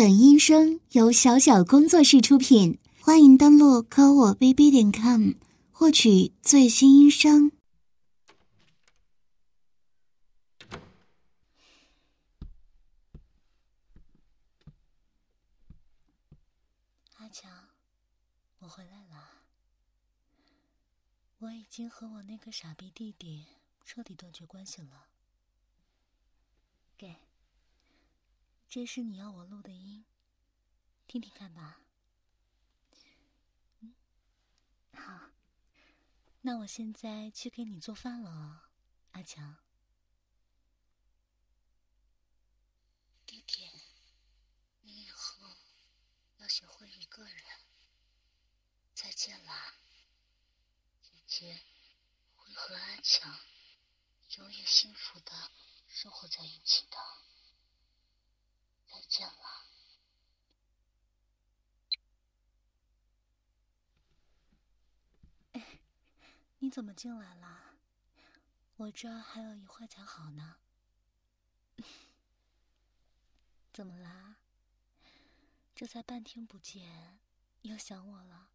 本音声由小小工作室出品，欢迎登录科我 bb 点 com 获取最新音声。阿强，我回来了。我已经和我那个傻逼弟弟彻底断绝关系了。给，这是你要我录的音，听听看吧。嗯，好，那我现在去给你做饭了，阿强。弟弟，你以后要学会一个人。再见啦，姐姐会和阿强永远幸福的。生活在一起的，再见了。你怎么进来了？我这还有一会才好呢。怎么啦？这才半天不见，又想我了？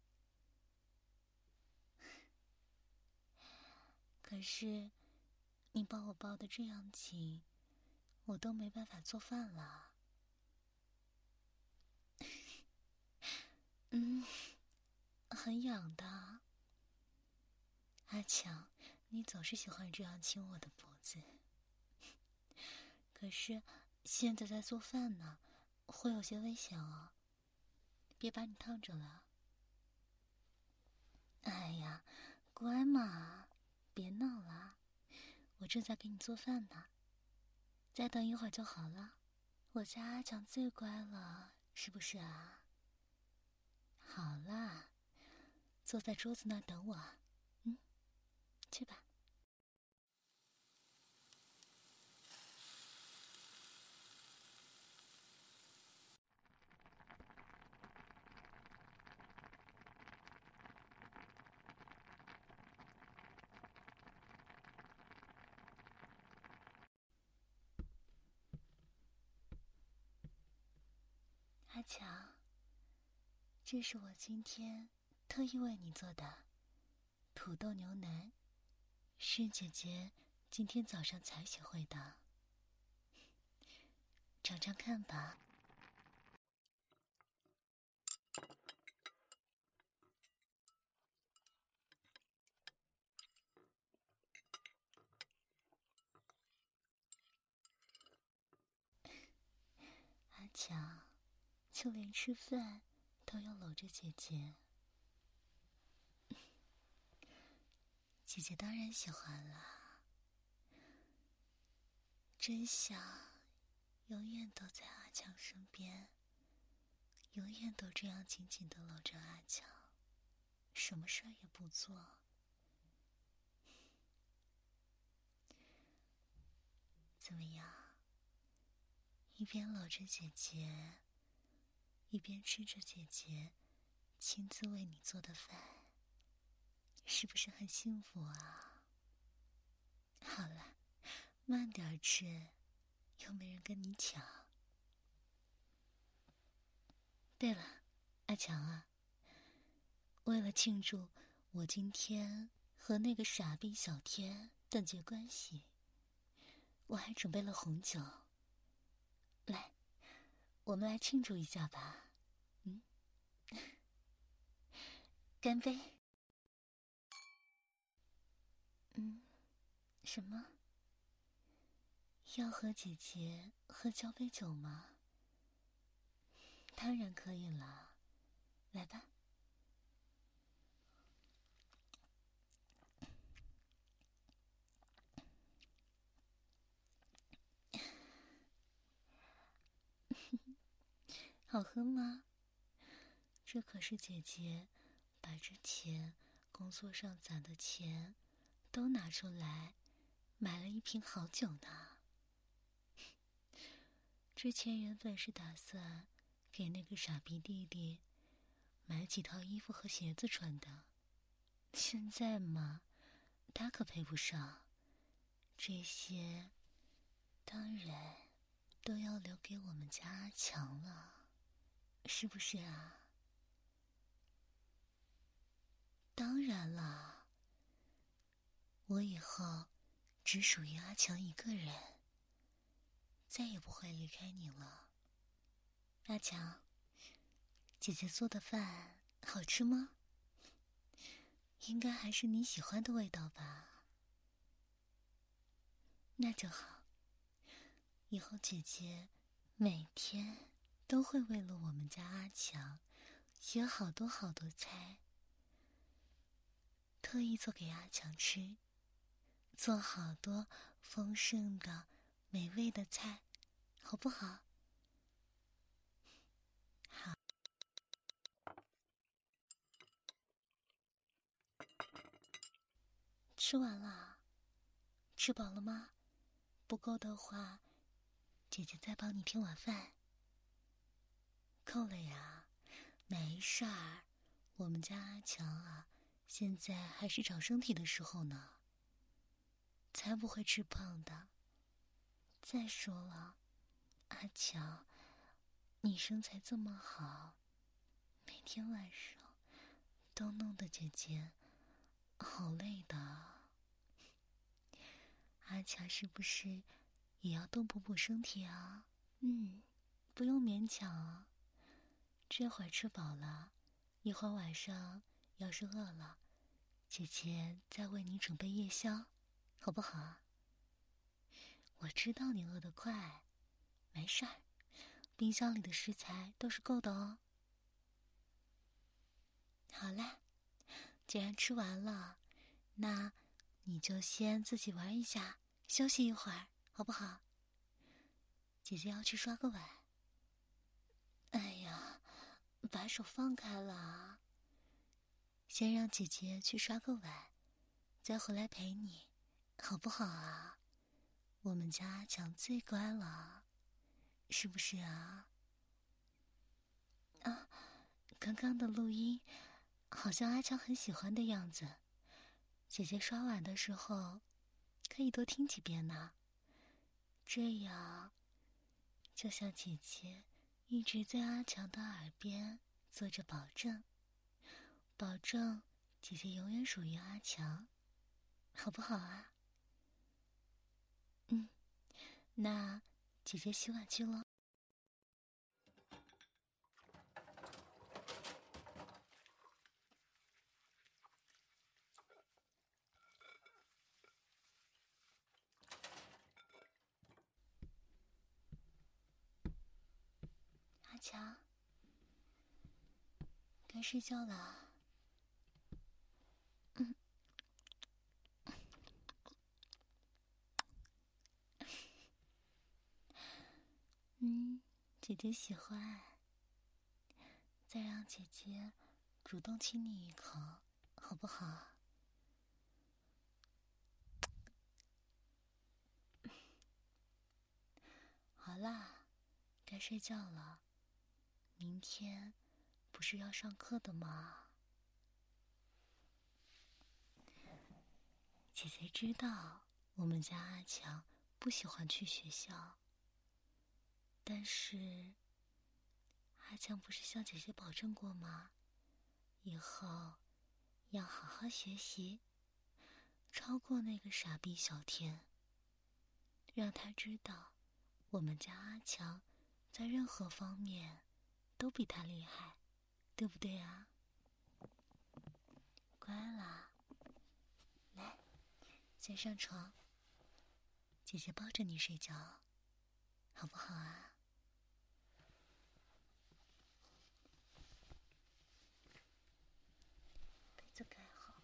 可是。你把我抱的这样紧，我都没办法做饭了。嗯，很痒的。阿强，你总是喜欢这样亲我的脖子。可是现在在做饭呢，会有些危险哦。别把你烫着了。哎呀，乖嘛，别闹了。我正在给你做饭呢，再等一会儿就好了。我家阿强最乖了，是不是啊？好啦，坐在桌子那等我，嗯，去吧。阿强，这是我今天特意为你做的土豆牛腩，是姐姐今天早上才学会的，尝尝看吧。阿强。就连吃饭都要搂着姐姐，姐姐当然喜欢啦。真想永远都在阿强身边，永远都这样紧紧的搂着阿强，什么事儿也不做。怎么样？一边搂着姐姐。一边吃着姐姐亲自为你做的饭，是不是很幸福啊？好了，慢点吃，又没人跟你抢。对了，阿强啊，为了庆祝我今天和那个傻逼小天断绝关系，我还准备了红酒。来。我们来庆祝一下吧，干杯。嗯，什么？要和姐姐喝交杯酒吗？当然可以了，来吧。好喝吗？这可是姐姐把之前工作上攒的钱都拿出来买了一瓶好酒呢。之前原本是打算给那个傻逼弟弟买几套衣服和鞋子穿的，现在嘛，他可配不上这些，当然都要留给我们家阿强了。是不是啊？当然了，我以后只属于阿强一个人，再也不会离开你了。阿强，姐姐做的饭好吃吗？应该还是你喜欢的味道吧？那就好。以后姐姐每天都会为了我们家阿强学好多好多菜，特意做给阿强吃，做好多丰盛的、美味的菜，好不好？好。吃完了，吃饱了吗？不够的话。姐姐再帮你添碗饭。够了呀，没事儿。我们家阿强啊，现在还是长身体的时候呢，才不会吃胖的。再说了，阿强，你身材这么好，每天晚上都弄得姐姐好累的。阿强是不是？也要多补补身体啊，嗯，不用勉强啊。这会儿吃饱了，一会儿晚上要是饿了，姐姐再为你准备夜宵，好不好？我知道你饿得快，没事儿，冰箱里的食材都是够的哦。好啦，既然吃完了，那你就先自己玩一下，休息一会儿。好不好？姐姐要去刷个碗。哎呀，把手放开了。先让姐姐去刷个碗，再回来陪你，好不好啊？我们家阿强最乖了，是不是啊？啊，刚刚的录音好像阿强很喜欢的样子。姐姐刷碗的时候可以多听几遍呢。这样，就像姐姐一直在阿强的耳边做着保证，保证姐姐永远属于阿强，好不好啊？嗯，那姐姐洗碗去了。阿强，该睡觉了。嗯，嗯，姐姐喜欢。再让姐姐主动亲你一口，好不好？好啦，该睡觉了。明天不是要上课的吗？姐姐知道我们家阿强不喜欢去学校，但是阿强不是向姐姐保证过吗？以后要好好学习，超过那个傻逼小天，让他知道我们家阿强在任何方面。都比他厉害，对不对啊？乖啦，来，先上床，姐姐抱着你睡觉，好不好啊？被子盖好。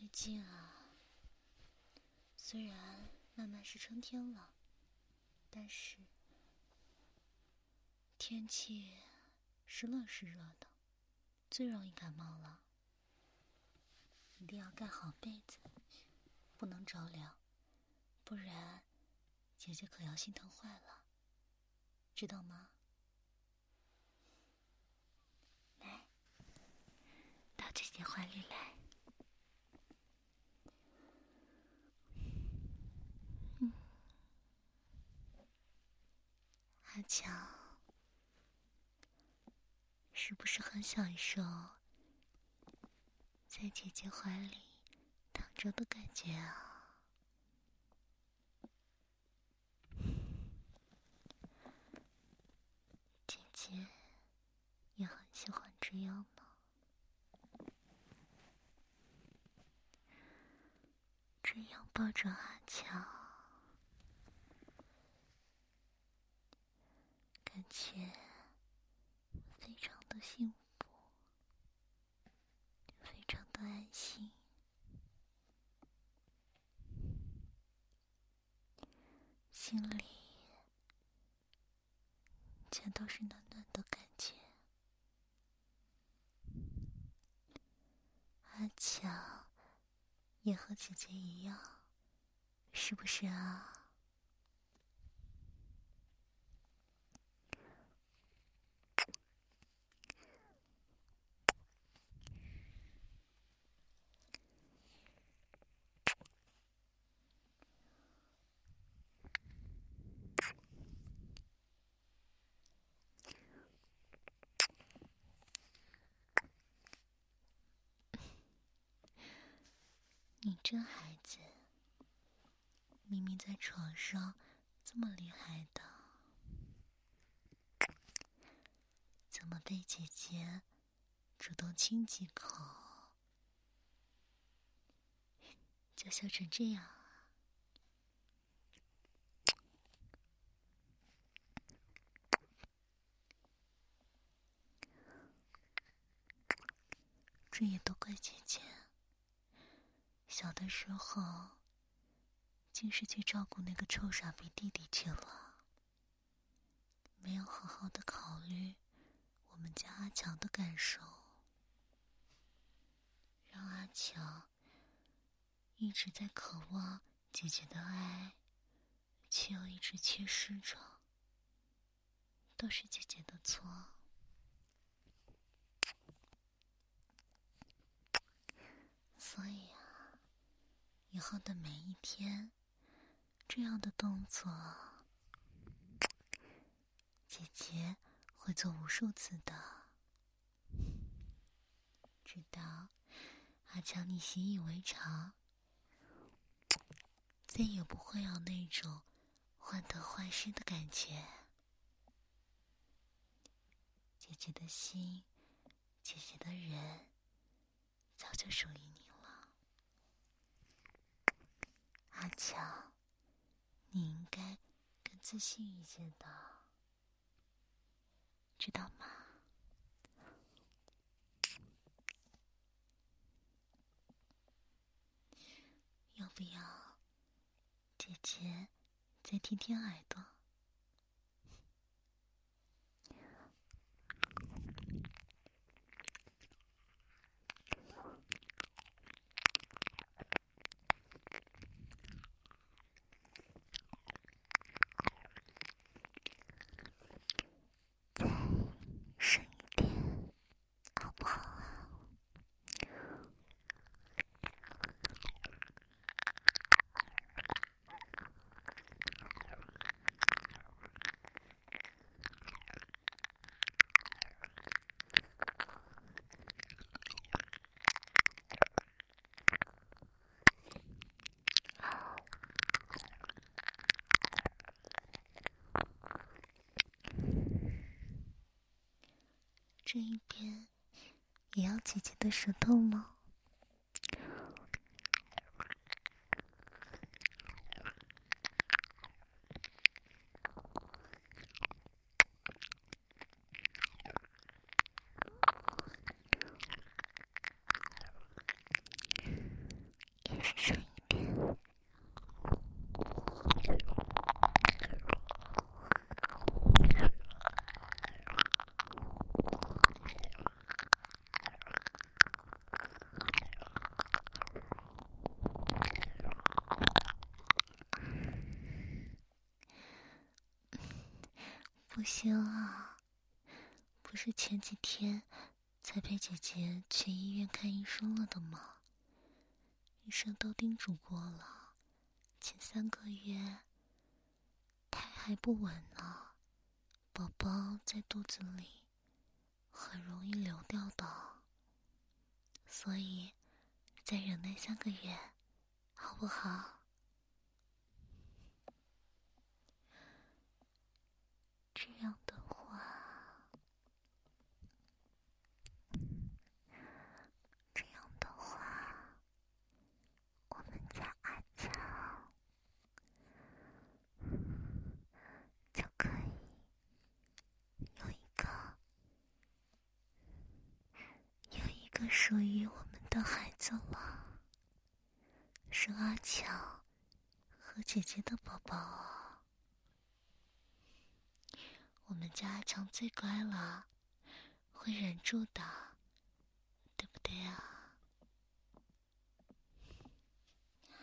最近啊，虽然慢慢是春天了。但是天气是冷是热的，最容易感冒了。一定要盖好被子，不能着凉，不然姐姐可要心疼坏了，知道吗？来，到姐姐怀里来。阿强，是不是很享受在姐姐怀里躺着的感觉啊？姐姐也很喜欢这样呢，这样抱着阿强。感觉非常的幸福，非常的安心，心里全都是暖暖的感觉。阿强也和姐姐一样，是不是啊？你这孩子，明明在床上这么厉害的，怎么被姐姐主动亲几口，就笑成这样啊？这也都怪姐姐。小的时候，竟是去照顾那个臭傻逼弟弟去了，没有好好的考虑我们家阿强的感受，让阿强一直在渴望姐姐的爱，却又一直缺失着，都是姐姐的错，所以。以后的每一天，这样的动作，姐姐会做无数次的，直到阿强你习以为常，再也不会有那种患得患失的感觉。姐姐的心，姐姐的人，早就属于你。阿强，你应该更自信一些的，知道吗？要不要姐姐再听听耳朵？这一边也要姐姐的舌头吗？不行啊！不是前几天才陪姐姐去医院看医生了的吗？医生都叮嘱过了，前三个月胎还不稳呢，宝宝在肚子里很容易流掉的，所以再忍耐三个月，好不好？这样的话，这样的话，我们家阿强就可以有一个有一个属于我们的孩子了，是阿强和姐姐的宝宝啊。我们家阿强最乖了，会忍住的，对不对啊？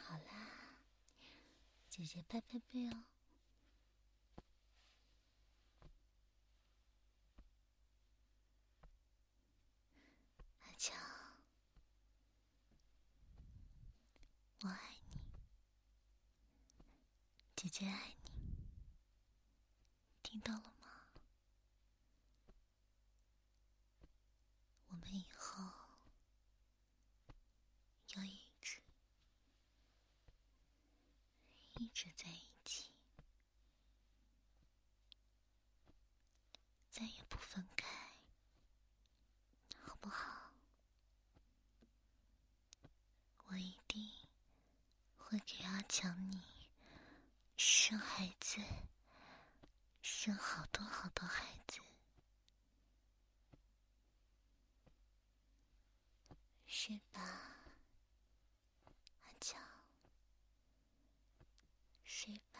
好啦，姐姐拍拍背哦。阿强，我爱你，姐姐爱你，听到了吗？我们以后要一直一直在一起，再也不分开，好不好？我一定会给阿强你生孩子，生好多好多孩子。睡吧，阿强，睡吧。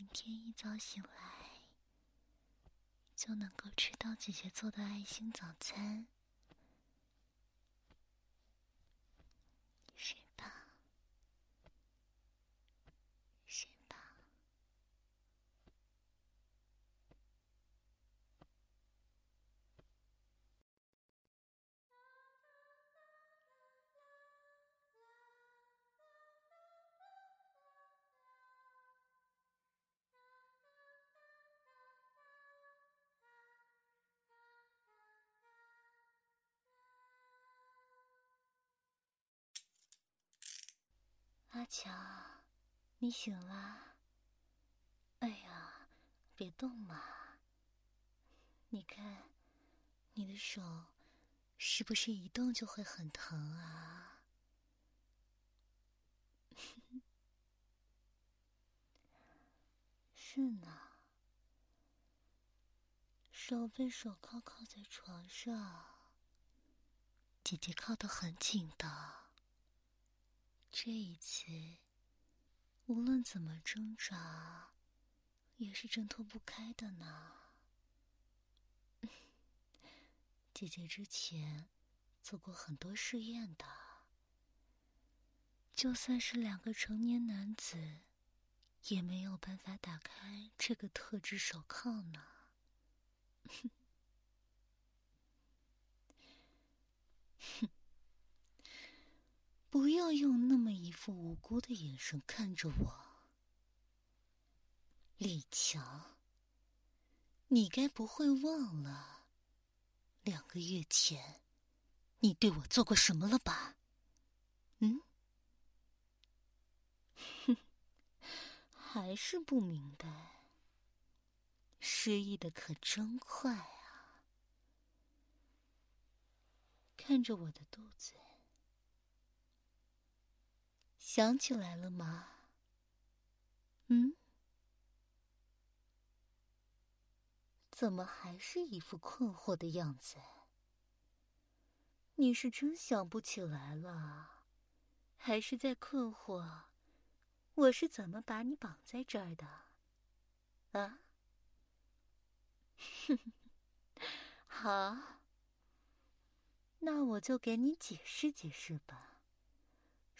明天一早醒来，就能够吃到姐姐做的爱心早餐。乔，你醒啦？哎呀，别动嘛！你看，你的手是不是一动就会很疼啊？是呢，手被手铐铐在床上，姐姐靠得很紧的。这一次，无论怎么挣扎，也是挣脱不开的呢。姐姐之前做过很多试验的，就算是两个成年男子，也没有办法打开这个特制手铐呢。哼。不要用那么一副无辜的眼神看着我，李强。你该不会忘了，两个月前，你对我做过什么了吧？嗯？哼，还是不明白。失忆的可真快啊！看着我的肚子。想起来了吗？嗯？怎么还是一副困惑的样子？你是真想不起来了，还是在困惑？我是怎么把你绑在这儿的？啊？好，那我就给你解释解释吧。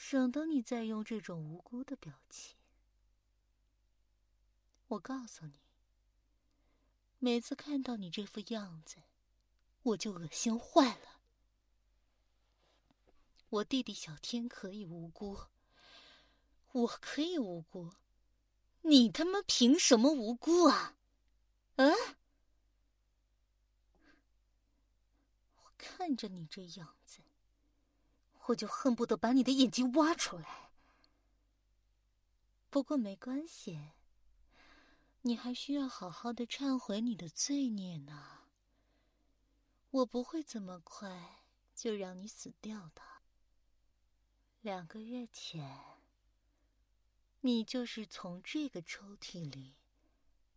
省得你再用这种无辜的表情。我告诉你，每次看到你这副样子，我就恶心坏了。我弟弟小天可以无辜，我可以无辜，你他妈凭什么无辜啊？啊！我看着你这样子，我就恨不得把你的眼睛挖出来。不过没关系，你还需要好好的忏悔你的罪孽呢。我不会这么快就让你死掉的。两个月前。你就是从这个抽屉里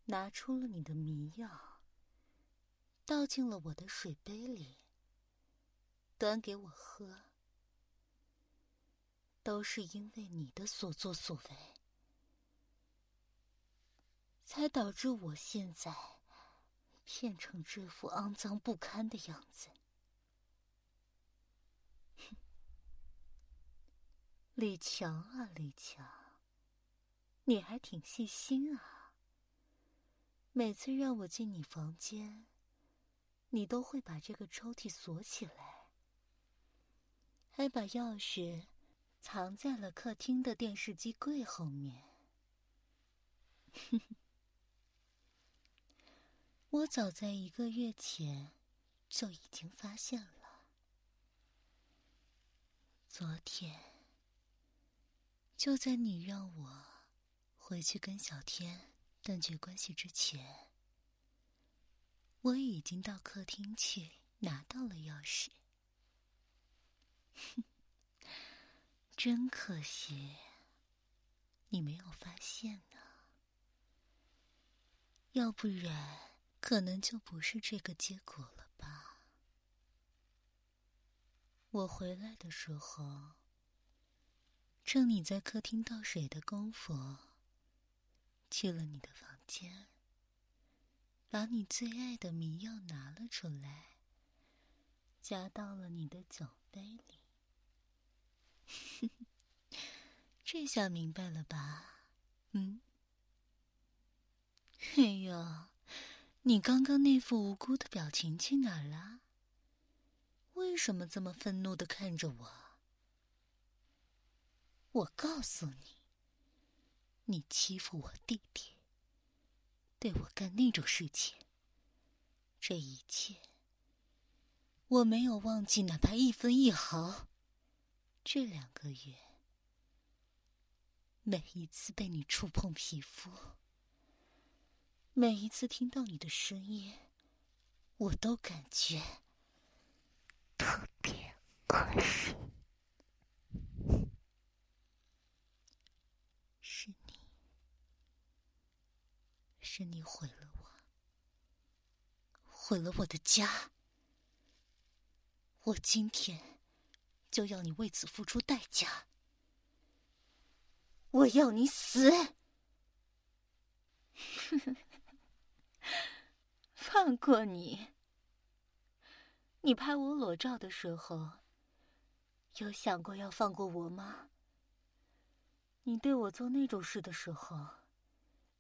拿出了你的迷药，倒进了我的水杯里，端给我喝，都是因为你的所作所为，才导致我现在变成这副肮脏不堪的样子。李强啊，李强！你还挺细心啊！每次让我进你房间，你都会把这个抽屉锁起来，还把钥匙藏在了客厅的电视机柜后面。我早在一个月前就已经发现了，昨天就在你让我。回去跟小天断绝关系之前，我已经到客厅去拿到了钥匙。哼 真可惜，你没有发现呢。要不然，可能就不是这个结果了吧？我回来的时候，趁你在客厅倒水的功夫。去了你的房间，把你最爱的迷药拿了出来，加到了你的酒杯里。哼 这下明白了吧？嗯？哎呦，你刚刚那副无辜的表情去哪儿了？为什么这么愤怒的看着我？我告诉你。你欺负我弟弟，对我干那种事情，这一切我没有忘记，哪怕一分一毫。这两个月，每一次被你触碰皮肤，每一次听到你的声音，我都感觉特别恶心。是你毁了我，毁了我的家。我今天就要你为此付出代价。我要你死！放过你？你拍我裸照的时候，有想过要放过我吗？你对我做那种事的时候。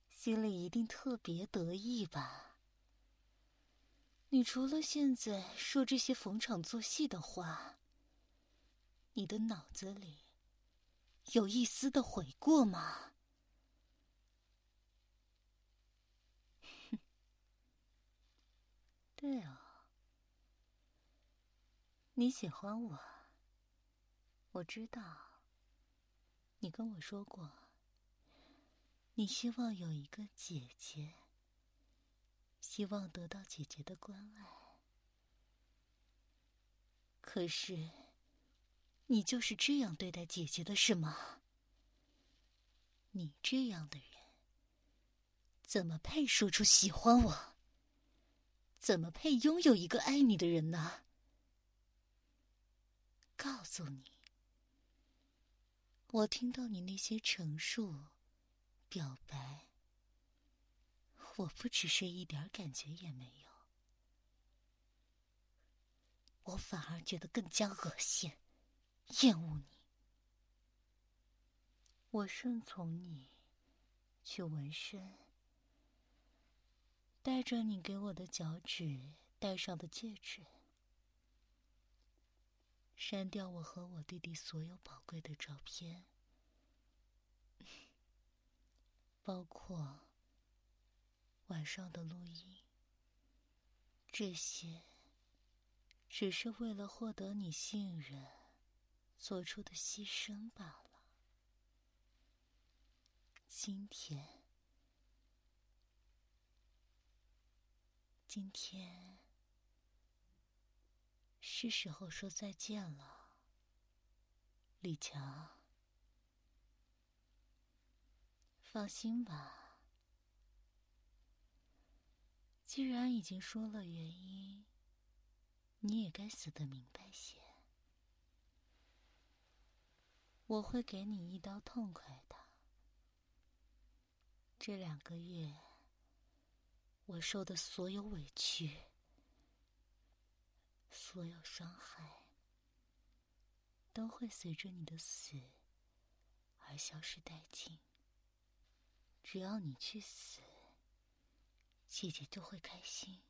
心里一定特别得意吧？你除了现在说这些逢场作戏的话，你的脑子里有一丝的悔过吗？对哦，你喜欢我，我知道，你跟我说过。你希望有一个姐姐，希望得到姐姐的关爱。可是，你就是这样对待姐姐的，是吗？你这样的人，怎么配说出喜欢我？怎么配拥有一个爱你的人呢？告诉你，我听到你那些陈述。表白，我不只是一点感觉也没有，我反而觉得更加恶心，厌恶你。我顺从你，去纹身，带着你给我的脚趾戴上的戒指，删掉我和我弟弟所有宝贵的照片。包括晚上的录音，这些只是为了获得你信任做出的牺牲罢了。今天，今天是时候说再见了，李强。放心吧，既然已经说了原因，你也该死的明白些。我会给你一刀痛快的。这两个月，我受的所有委屈、所有伤害，都会随着你的死而消失殆尽。只要你去死，姐姐就会开心。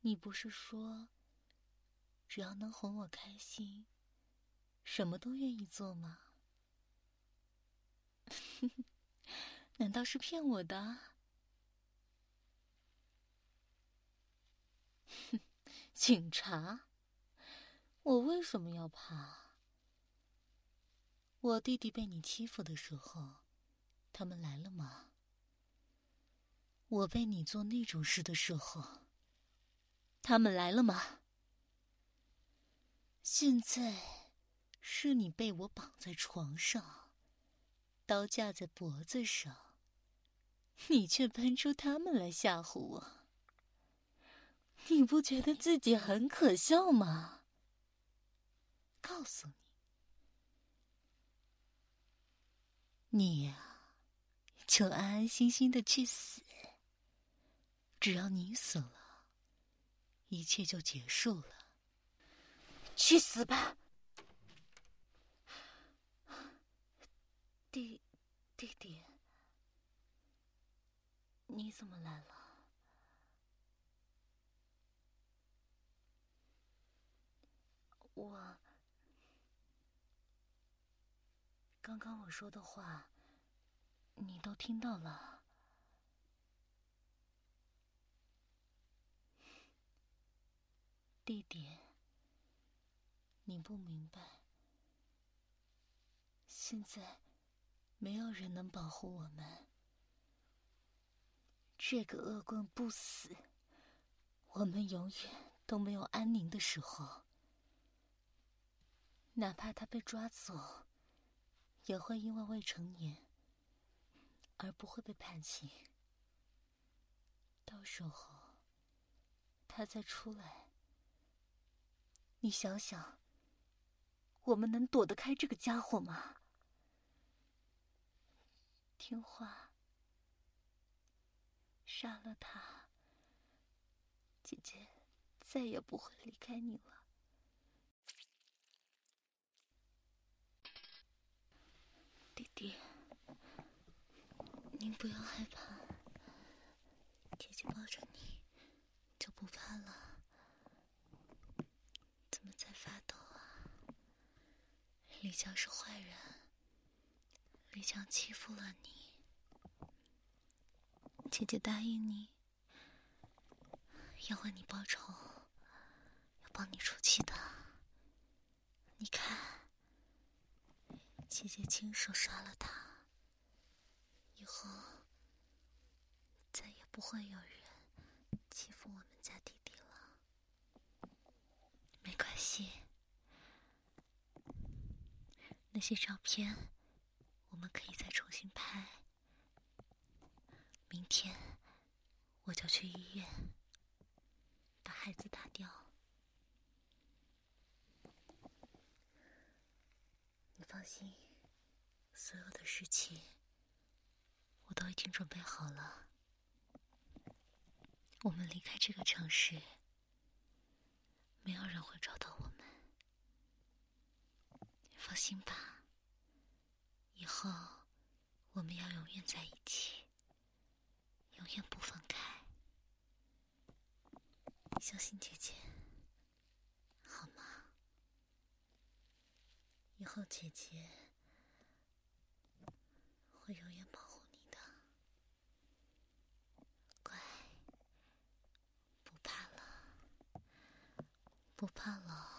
你不是说，只要能哄我开心，什么都愿意做吗？难道是骗我的？哼，警察，我为什么要怕？我弟弟被你欺负的时候。他们来了吗？我被你做那种事的时候，他们来了吗？现在是你被我绑在床上，刀架在脖子上，你却搬出他们来吓唬我，你不觉得自己很可笑吗？告诉你，你呀。就安安心心的去死。只要你死了，一切就结束了。去死吧，弟弟弟，你怎么来了？我刚刚我说的话。你都听到了，弟弟，你不明白，现在没有人能保护我们。这个恶棍不死，我们永远都没有安宁的时候。哪怕他被抓走，也会因为未成年。而不会被判刑。到时候，他再出来，你想想，我们能躲得开这个家伙吗？听话，杀了他，姐姐再也不会离开你了，弟弟。您不要害怕，姐姐抱着你就不怕了。怎么在发抖啊？李强是坏人，李强欺负了你，姐姐答应你要为你报仇，要帮你出气的。你看，姐姐亲手杀了他。以后再也不会有人欺负我们家弟弟了。没关系，那些照片我们可以再重新拍。明天我就去医院把孩子打掉。你放心，所有的事情。我都已经准备好了，我们离开这个城市，没有人会找到我们。放心吧，以后我们要永远在一起永远不分开。相信姐姐好吗？以后姐姐会永远保护你的。乖不怕了不怕了。